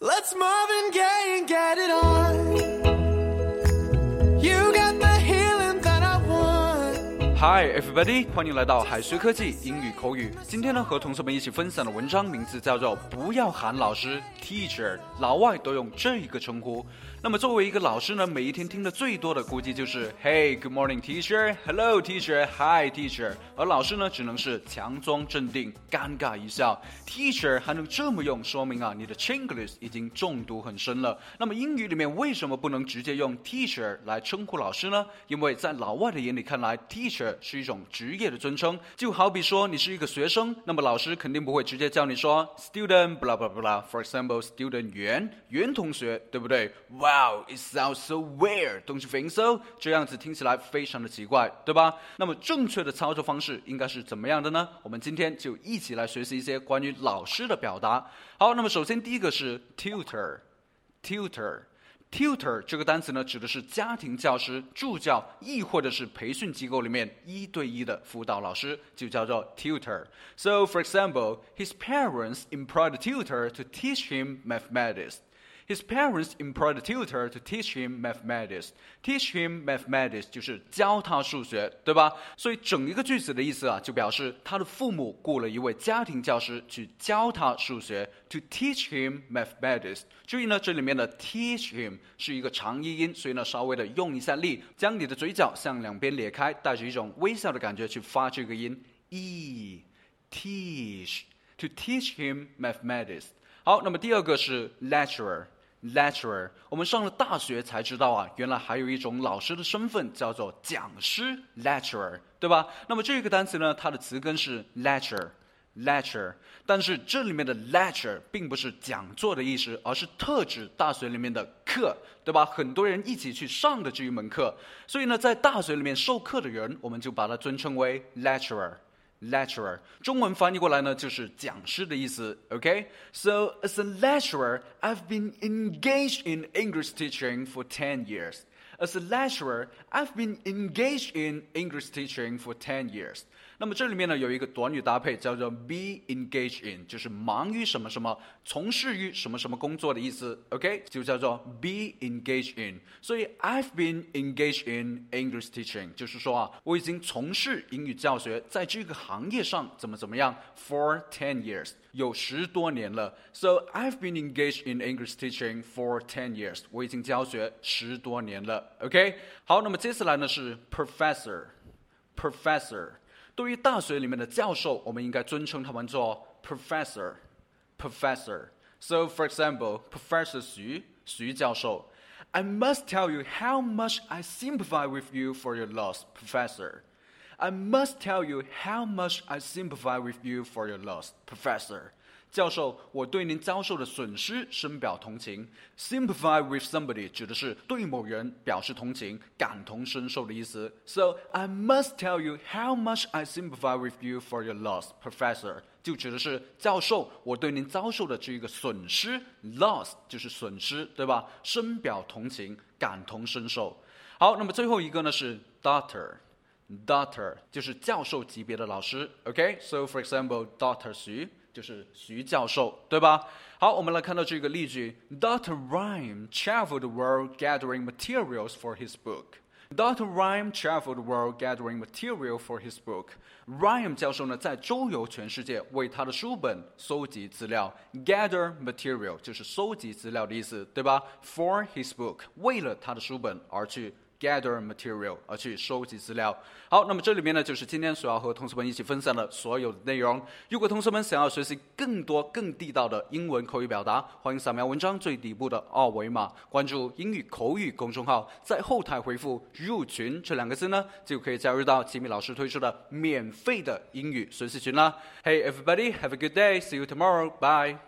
Let's Marvin Gaye and get it on. Hi everybody，欢迎来到海学科技英语口语。今天呢，和同学们一起分享的文章名字叫做《不要喊老师 Teacher》，老外都用这一个称呼。那么作为一个老师呢，每一天听的最多的估计就是 Hey, good morning, teacher. Hello, teacher. Hi, teacher. 而老师呢，只能是强装镇定，尴尬一笑。Teacher 还能这么用，说明啊，你的 Chinglish 已经中毒很深了。那么英语里面为什么不能直接用 teacher 来称呼老师呢？因为在老外的眼里看来，teacher 是一种职业的尊称。就好比说你是一个学生，那么老师肯定不会直接叫你说 student blah blah blah。For example, student 袁袁同学，对不对？Wow, it sounds so weird, don't you think so？这样子听起来非常的奇怪，对吧？那么正确的操作方式应该是怎么样的呢？我们今天就一起来学习一些关于老师的表达。好，那么首先第一个是 tutor，tutor Tutor 这个单词呢，指的是家庭教师、助教，亦或者是培训机构里面一对一的辅导老师，就叫做 tutor。So for example, his parents employed a tutor to teach him mathematics. His parents employed a tutor to teach him mathematics. Teach him mathematics 就是教他数学，对吧？所以整一个句子的意思啊，就表示他的父母雇了一位家庭教师去教他数学。To teach him mathematics。注意呢，这里面的 teach him 是一个长音音，所以呢，稍微的用一下力，将你的嘴角向两边咧开，带着一种微笑的感觉去发这个音。e teach to teach him mathematics。好，那么第二个是 lecturer。Lecturer，我们上了大学才知道啊，原来还有一种老师的身份叫做讲师，Lecturer，对吧？那么这个单词呢，它的词根是 lecture，lecture，但是这里面的 lecture 并不是讲座的意思，而是特指大学里面的课，对吧？很多人一起去上的这一门课，所以呢，在大学里面授课的人，我们就把它尊称为 lecturer。lecturer，中文翻译过来呢就是讲师的意思。OK，so、okay? as a lecturer, I've been engaged in English teaching for ten years. As a lecturer, I've been engaged in English teaching for ten years. 那么这里面呢有一个短语搭配叫做 be engaged in，就是忙于什么什么，从事于什么什么工作的意思。OK，就叫做 be engaged in。所以 I've been engaged in English teaching，就是说啊，我已经从事英语教学，在这个行业上怎么怎么样，for ten years，有十多年了。So I've been engaged in English teaching for ten years，我已经教学十多年了。 OK，好，那么接下来呢是 professor，professor。对于大学里面的教授，我们应该尊称他们做 professor。professor。So for example, Professor Xu, 徐教授 I must tell you how much I sympathize with you for your loss, Professor. I must tell you how much I sympathize with you for your loss, Professor. 教授，我对您遭受的损失深表同情。Sympathize with somebody 指的是对某人表示同情、感同身受的意思。So I must tell you how much I sympathize with you for your loss, Professor。就指的是教授，我对您遭受的这一个损失，loss 就是损失，对吧？深表同情、感同身受。好，那么最后一个呢是 Doctor，Doctor 就是教授级别的老师。OK，so for example，Doctor 徐。就是徐教授，对吧？好，我们来看到这个例句：Dr. Rhyme traveled the world gathering materials for his book. Dr. Rhyme traveled the world gathering material for his book. Rhyme 教授呢，在周游全世界，为他的书本搜集资料。Gather material 就是收集资料的意思，对吧？For his book，为了他的书本而去。 gather material 而去收集资料。好，那么这里面呢，就是今天所要和同学们一起分享的所有的内容。如果同学们想要学习更多更地道的英文口语表达，欢迎扫描文章最底部的二维码，关注英语口语公众号，在后台回复“入群”这两个字呢，就可以加入到吉米老师推出的免费的英语学习群啦。Hey everybody, have a good day. See you tomorrow. Bye.